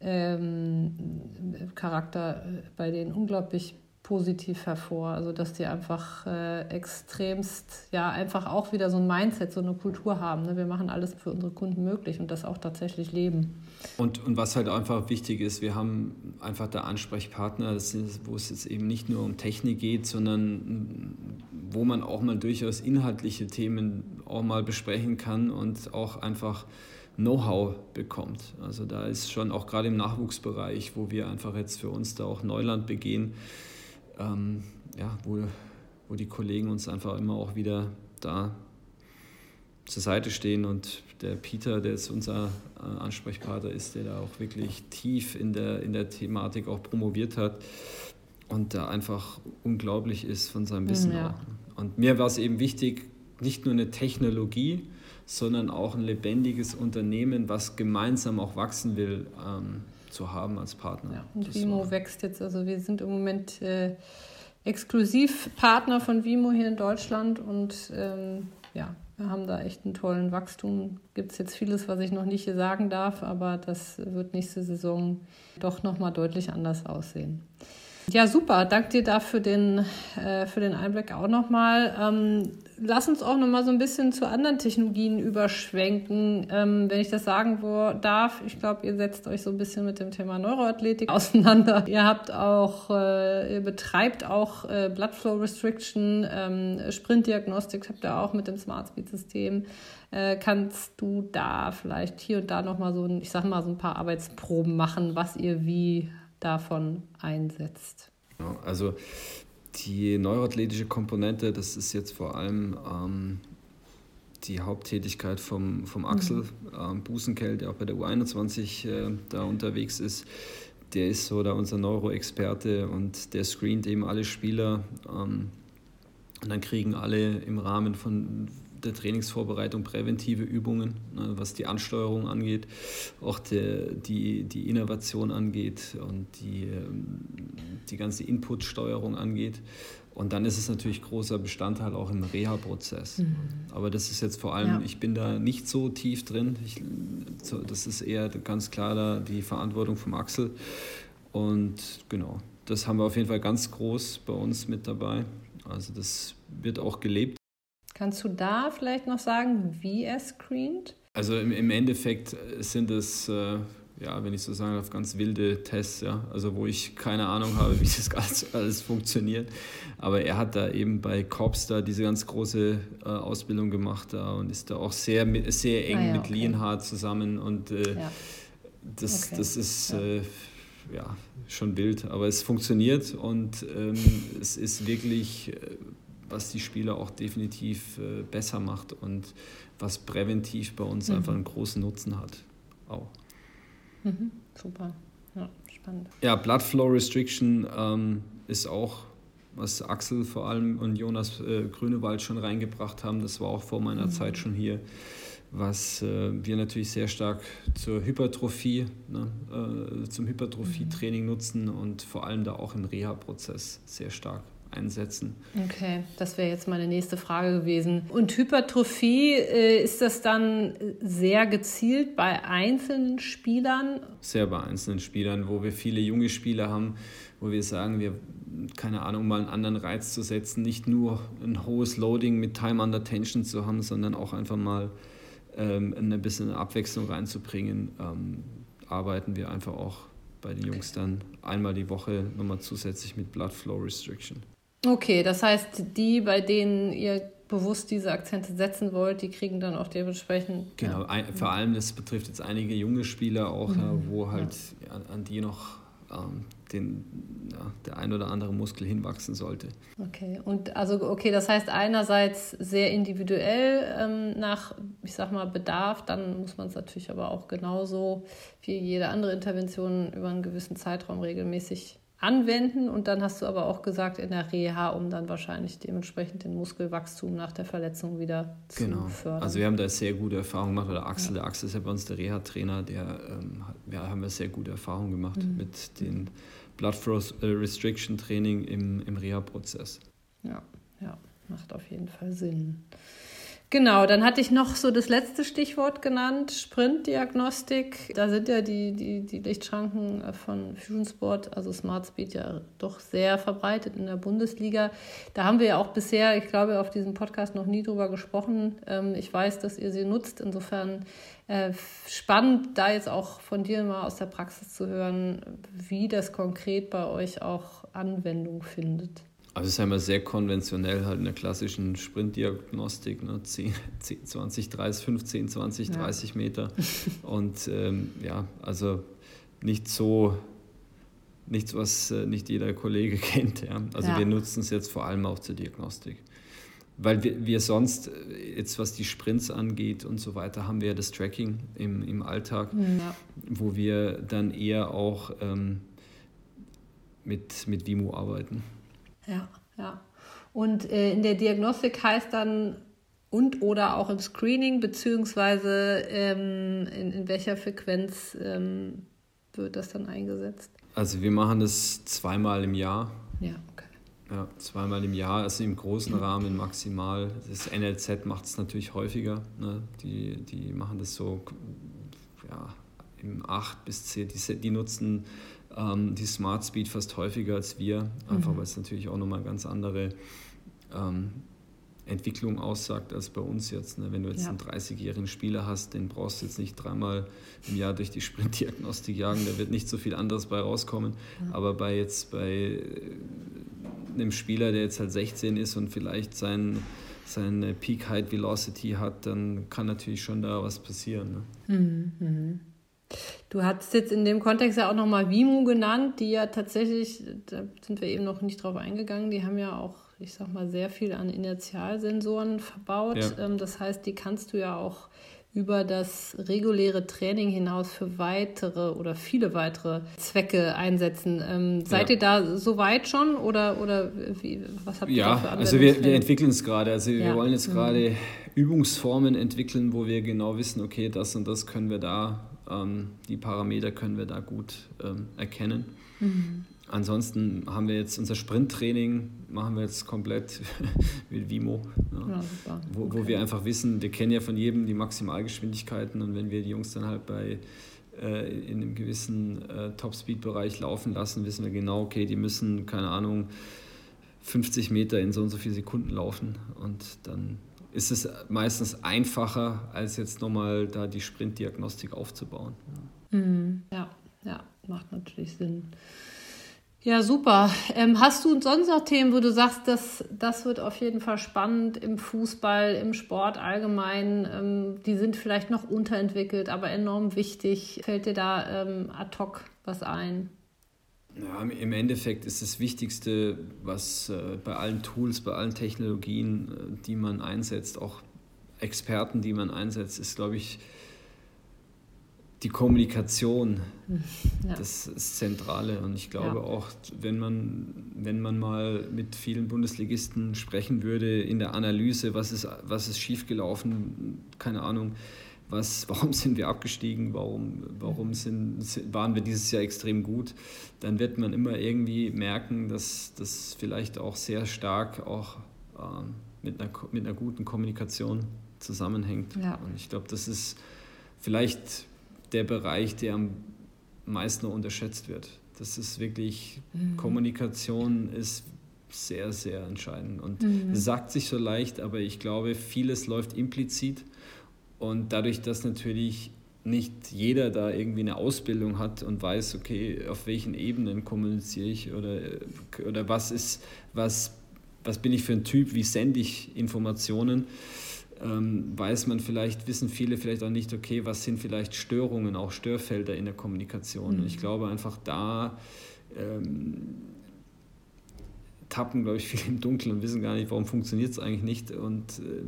Ähm, äh, bei denen unglaublich positiv hervor. Also dass die einfach äh, extremst, ja, einfach auch wieder so ein Mindset, so eine Kultur haben. Ne? Wir machen alles für unsere Kunden möglich und das auch tatsächlich leben. Und, und was halt einfach wichtig ist, wir haben einfach da Ansprechpartner, ist, wo es jetzt eben nicht nur um Technik geht, sondern wo man auch mal durchaus inhaltliche Themen auch mal besprechen kann und auch einfach Know-how bekommt. Also da ist schon auch gerade im Nachwuchsbereich, wo wir einfach jetzt für uns da auch Neuland begehen, ähm, ja, wo, wo die Kollegen uns einfach immer auch wieder da zur Seite stehen und der Peter, der jetzt unser äh, Ansprechpartner ist, der da auch wirklich tief in der, in der Thematik auch promoviert hat und da einfach unglaublich ist von seinem Wissen ja. auch. Und mir war es eben wichtig, nicht nur eine Technologie, sondern auch ein lebendiges Unternehmen, was gemeinsam auch wachsen will, ähm, zu haben als Partner. Ja, und das Vimo war. wächst jetzt. Also wir sind im Moment äh, Exklusivpartner von Vimo hier in Deutschland und ähm, ja, wir haben da echt einen tollen Wachstum. Gibt es jetzt vieles, was ich noch nicht sagen darf, aber das wird nächste Saison doch nochmal deutlich anders aussehen. Ja, super. Danke dir dafür den, äh, für den Einblick auch nochmal. Ähm, lass uns auch nochmal so ein bisschen zu anderen Technologien überschwenken, ähm, wenn ich das sagen darf. Ich glaube, ihr setzt euch so ein bisschen mit dem Thema Neuroathletik auseinander. Ihr habt auch, äh, ihr betreibt auch äh, Bloodflow Restriction, ähm, Sprintdiagnostik habt ihr auch mit dem Smart Speed System. Äh, kannst du da vielleicht hier und da nochmal so, ein, ich sag mal, so ein paar Arbeitsproben machen, was ihr wie davon einsetzt? Ja, also die neuroathletische Komponente, das ist jetzt vor allem ähm, die Haupttätigkeit vom, vom Axel mhm. Busenkell, der auch bei der U21 äh, da unterwegs ist. Der ist so da unser Neuroexperte und der screent eben alle Spieler. Ähm, und dann kriegen alle im Rahmen von der Trainingsvorbereitung präventive Übungen, ne, was die Ansteuerung angeht, auch der, die, die Innovation angeht und die, die ganze Inputsteuerung angeht. Und dann ist es natürlich großer Bestandteil auch im Reha-Prozess. Mhm. Aber das ist jetzt vor allem, ja. ich bin da nicht so tief drin. Ich, das ist eher ganz klar da die Verantwortung vom Axel. Und genau, das haben wir auf jeden Fall ganz groß bei uns mit dabei. Also das wird auch gelebt Kannst du da vielleicht noch sagen, wie er screent? Also im, im Endeffekt sind es, äh, ja, wenn ich so sagen darf, ganz wilde Tests, ja. Also wo ich keine Ahnung habe, wie das alles, alles funktioniert. Aber er hat da eben bei Cops da diese ganz große äh, Ausbildung gemacht da und ist da auch sehr, sehr eng ah, ja, mit okay. Lienhardt zusammen und äh, ja. das, okay. das ist ja. Äh, ja. schon wild, aber es funktioniert und ähm, es ist wirklich äh, was die Spieler auch definitiv äh, besser macht und was präventiv bei uns mhm. einfach einen großen Nutzen hat. Auch. Mhm, super. ja, spannend. Ja, Blood Flow Restriction ähm, ist auch, was Axel vor allem und Jonas äh, Grünewald schon reingebracht haben. Das war auch vor meiner mhm. Zeit schon hier was äh, wir natürlich sehr stark zur Hypertrophie, ne, äh, zum Hypertrophie-Training nutzen und vor allem da auch im Reha-Prozess sehr stark einsetzen. Okay, das wäre jetzt meine nächste Frage gewesen. Und Hypertrophie, äh, ist das dann sehr gezielt bei einzelnen Spielern? Sehr bei einzelnen Spielern, wo wir viele junge Spieler haben, wo wir sagen, wir keine Ahnung, mal einen anderen Reiz zu setzen, nicht nur ein hohes Loading mit Time under Tension zu haben, sondern auch einfach mal ähm, ein bisschen Abwechslung reinzubringen, ähm, arbeiten wir einfach auch bei den Jungs dann einmal die Woche nochmal zusätzlich mit Blood Flow Restriction. Okay, das heißt, die, bei denen ihr bewusst diese Akzente setzen wollt, die kriegen dann auch dementsprechend. Genau, ja. ein, vor allem das betrifft jetzt einige junge Spieler auch, mhm. ja, wo halt ja. an, an, die noch ähm, den, ja, der ein oder andere Muskel hinwachsen sollte. Okay, und also okay, das heißt einerseits sehr individuell ähm, nach, ich sag mal, Bedarf, dann muss man es natürlich aber auch genauso wie jede andere Intervention über einen gewissen Zeitraum regelmäßig anwenden. Und dann hast du aber auch gesagt, in der Reha, um dann wahrscheinlich dementsprechend den Muskelwachstum nach der Verletzung wieder zu genau. fördern. Also wir haben da sehr gute Erfahrungen gemacht. Oder Axel, ja. der Axel ist ja bei uns der Reha-Trainer, der ähm, ja, haben wir sehr gute Erfahrungen gemacht mhm. mit den Blood Flow äh, Restriction Training im, im Reha-Prozess. Ja, ja, macht auf jeden Fall Sinn. Genau, dann hatte ich noch so das letzte Stichwort genannt, Sprintdiagnostik. Da sind ja die, die, die Lichtschranken von Fusion Sport, also Smart Speed, ja doch sehr verbreitet in der Bundesliga. Da haben wir ja auch bisher, ich glaube, auf diesem Podcast noch nie drüber gesprochen. Ähm, ich weiß, dass ihr sie nutzt. Insofern äh, spannend, da jetzt auch von dir mal aus der Praxis zu hören, wie das konkret bei euch auch Anwendung findet. Also es ist immer sehr konventionell, halt in der klassischen Sprintdiagnostik, ne? 10, 10, 20, 30, 15, 20, 30 ja. Meter. Und ähm, ja, also nicht so, nichts, was äh, nicht jeder Kollege kennt. Ja? Also ja. wir nutzen es jetzt vor allem auch zur Diagnostik. Weil wir, wir sonst, äh, jetzt was die Sprints angeht und so weiter, haben wir ja das Tracking im, im Alltag, ja. wo wir dann eher auch ähm, mit, mit Vimo arbeiten. Ja, ja. Und äh, in der Diagnostik heißt dann und oder auch im Screening, beziehungsweise ähm, in, in welcher Frequenz ähm, wird das dann eingesetzt? Also wir machen das zweimal im Jahr. Ja, okay. Ja, zweimal im Jahr, also im großen Rahmen maximal. Das NLZ macht es natürlich häufiger. Ne? Die, die machen das so ja, im 8 bis 10, die, die nutzen ähm, die Smart Speed fast häufiger als wir, einfach mhm. weil es natürlich auch nochmal ganz andere ähm, Entwicklung aussagt als bei uns jetzt. Ne? Wenn du jetzt ja. einen 30-jährigen Spieler hast, den brauchst du jetzt nicht dreimal im Jahr durch die Sprintdiagnostik jagen, da wird nicht so viel anderes bei rauskommen. Ja. Aber bei jetzt bei äh, einem Spieler, der jetzt halt 16 ist und vielleicht sein, seine Peak Height Velocity hat, dann kann natürlich schon da was passieren. Ne? Mhm. Mhm. Du hast jetzt in dem Kontext ja auch nochmal Vimu genannt, die ja tatsächlich, da sind wir eben noch nicht drauf eingegangen, die haben ja auch, ich sag mal, sehr viel an Inertialsensoren verbaut. Ja. Ähm, das heißt, die kannst du ja auch über das reguläre Training hinaus für weitere oder viele weitere Zwecke einsetzen. Ähm, seid ja. ihr da so weit schon oder, oder wie, was habt ihr ja, da für Also wir, wir entwickeln es gerade. Also ja. wir wollen jetzt mhm. gerade Übungsformen entwickeln, wo wir genau wissen, okay, das und das können wir da ähm, die Parameter können wir da gut ähm, erkennen. Mhm. Ansonsten haben wir jetzt unser Sprinttraining, machen wir jetzt komplett mit Vimo, ja, ja, wo, okay. wo wir einfach wissen, wir kennen ja von jedem die Maximalgeschwindigkeiten und wenn wir die Jungs dann halt bei äh, in einem gewissen äh, Top-Speed-Bereich laufen lassen, wissen wir genau, okay, die müssen, keine Ahnung, 50 Meter in so und so viele Sekunden laufen und dann ist es meistens einfacher, als jetzt nochmal da die Sprintdiagnostik aufzubauen. Mhm. Ja, ja, macht natürlich Sinn. Ja, super. Ähm, hast du sonst noch Themen, wo du sagst, dass das wird auf jeden Fall spannend im Fußball, im Sport allgemein? Ähm, die sind vielleicht noch unterentwickelt, aber enorm wichtig. Fällt dir da ähm, ad hoc was ein? Ja, Im Endeffekt ist das Wichtigste, was äh, bei allen Tools, bei allen Technologien, äh, die man einsetzt, auch Experten, die man einsetzt, ist, glaube ich, die Kommunikation, ja. das ist Zentrale. Und ich glaube ja. auch, wenn man, wenn man mal mit vielen Bundesligisten sprechen würde in der Analyse, was ist, was ist schiefgelaufen, keine Ahnung, was, warum sind wir abgestiegen, warum, warum sind, waren wir dieses Jahr extrem gut, dann wird man immer irgendwie merken, dass das vielleicht auch sehr stark auch äh, mit, einer, mit einer guten Kommunikation zusammenhängt. Ja. Und ich glaube, das ist vielleicht der Bereich, der am meisten unterschätzt wird. Das ist wirklich, mhm. Kommunikation ist sehr, sehr entscheidend. Und mhm. sagt sich so leicht, aber ich glaube, vieles läuft implizit. Und dadurch, dass natürlich nicht jeder da irgendwie eine Ausbildung hat und weiß, okay, auf welchen Ebenen kommuniziere ich oder, oder was ist, was, was bin ich für ein Typ, wie sende ich Informationen, ähm, weiß man vielleicht, wissen viele vielleicht auch nicht, okay, was sind vielleicht Störungen, auch Störfelder in der Kommunikation. Mhm. Ich glaube einfach da ähm, tappen, glaube ich, viele im Dunkeln und wissen gar nicht, warum funktioniert es eigentlich nicht. Und äh,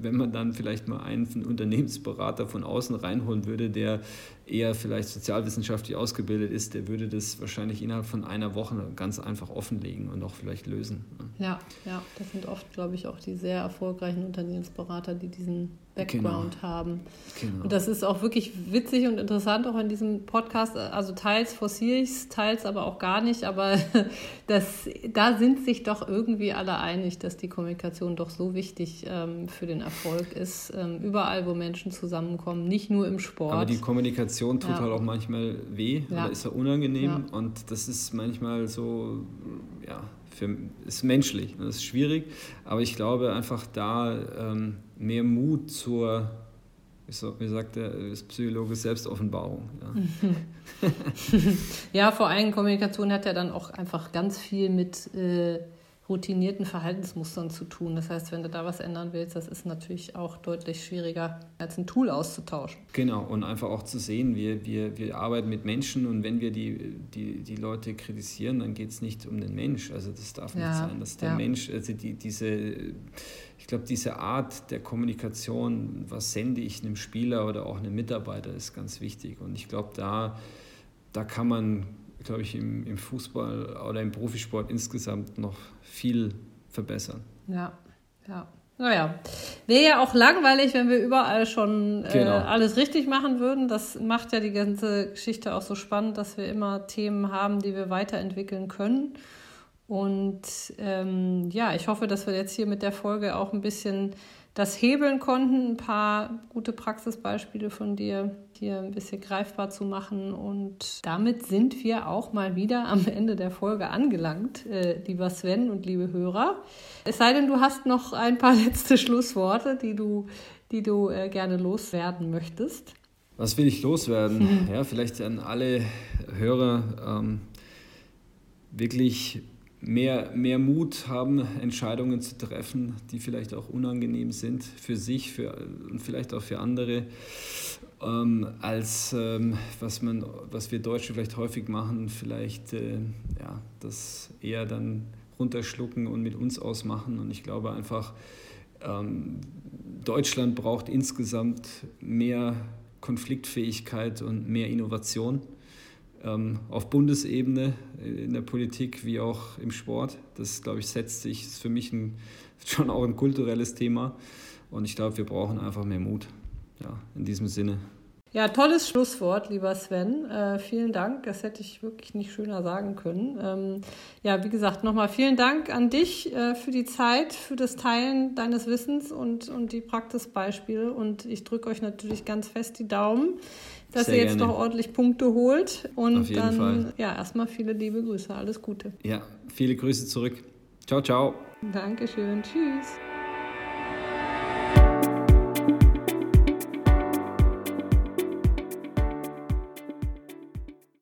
wenn man dann vielleicht mal einen Unternehmensberater von außen reinholen würde, der eher vielleicht sozialwissenschaftlich ausgebildet ist, der würde das wahrscheinlich innerhalb von einer Woche ganz einfach offenlegen und auch vielleicht lösen. Ja, ja, das sind oft, glaube ich, auch die sehr erfolgreichen Unternehmensberater, die diesen Background genau. haben. Genau. Und das ist auch wirklich witzig und interessant auch in diesem Podcast. Also teils forciere ich es, teils aber auch gar nicht. Aber das, da sind sich doch irgendwie alle einig, dass die Kommunikation doch so wichtig ähm, für den Erfolg ist. Ähm, überall, wo Menschen zusammenkommen, nicht nur im Sport. Aber die Kommunikation tut ja. halt auch manchmal weh ja. oder ist ja unangenehm. Ja. Und das ist manchmal so, ja, für, ist menschlich, das ist schwierig, aber ich glaube einfach da ähm, mehr Mut zur, wie sagt der Psychologe, Selbstoffenbarung. Ja. ja, vor allem Kommunikation hat ja dann auch einfach ganz viel mit äh, routinierten Verhaltensmustern zu tun. Das heißt, wenn du da was ändern willst, das ist natürlich auch deutlich schwieriger, als ein Tool auszutauschen. Genau, und einfach auch zu sehen, wir, wir, wir arbeiten mit Menschen und wenn wir die, die, die Leute kritisieren, dann geht es nicht um den Mensch. Also das darf nicht ja, sein, dass der ja. Mensch, also die, diese, ich glaube, diese Art der Kommunikation, was sende ich einem Spieler oder auch einem Mitarbeiter, ist ganz wichtig. Und ich glaube, da, da kann man glaube ich, im, im Fußball oder im Profisport insgesamt noch viel verbessern. Ja, ja. Naja, wäre ja auch langweilig, wenn wir überall schon äh, genau. alles richtig machen würden. Das macht ja die ganze Geschichte auch so spannend, dass wir immer Themen haben, die wir weiterentwickeln können. Und ähm, ja, ich hoffe, dass wir jetzt hier mit der Folge auch ein bisschen das hebeln konnten, ein paar gute Praxisbeispiele von dir hier ein bisschen greifbar zu machen. Und damit sind wir auch mal wieder am Ende der Folge angelangt, äh, lieber Sven und liebe Hörer. Es sei denn, du hast noch ein paar letzte Schlussworte, die du, die du äh, gerne loswerden möchtest. Was will ich loswerden? Ja, vielleicht an alle Hörer ähm, wirklich mehr, mehr Mut haben, Entscheidungen zu treffen, die vielleicht auch unangenehm sind für sich für, und vielleicht auch für andere, ähm, als ähm, was, man, was wir Deutsche vielleicht häufig machen, vielleicht äh, ja, das eher dann runterschlucken und mit uns ausmachen. Und ich glaube einfach, ähm, Deutschland braucht insgesamt mehr Konfliktfähigkeit und mehr Innovation ähm, auf Bundesebene in der Politik wie auch im Sport. Das, glaube ich, setzt sich, ist für mich ein, schon auch ein kulturelles Thema. Und ich glaube, wir brauchen einfach mehr Mut. Ja, in diesem Sinne. Ja, tolles Schlusswort, lieber Sven. Äh, vielen Dank. Das hätte ich wirklich nicht schöner sagen können. Ähm, ja, wie gesagt, nochmal vielen Dank an dich äh, für die Zeit, für das Teilen deines Wissens und, und die Praxisbeispiele. Und ich drücke euch natürlich ganz fest die Daumen dass Sehr ihr jetzt gerne. noch ordentlich Punkte holt. Und dann, Fall. ja, erstmal viele liebe Grüße. Alles Gute. Ja, viele Grüße zurück. Ciao, ciao. Dankeschön. Tschüss.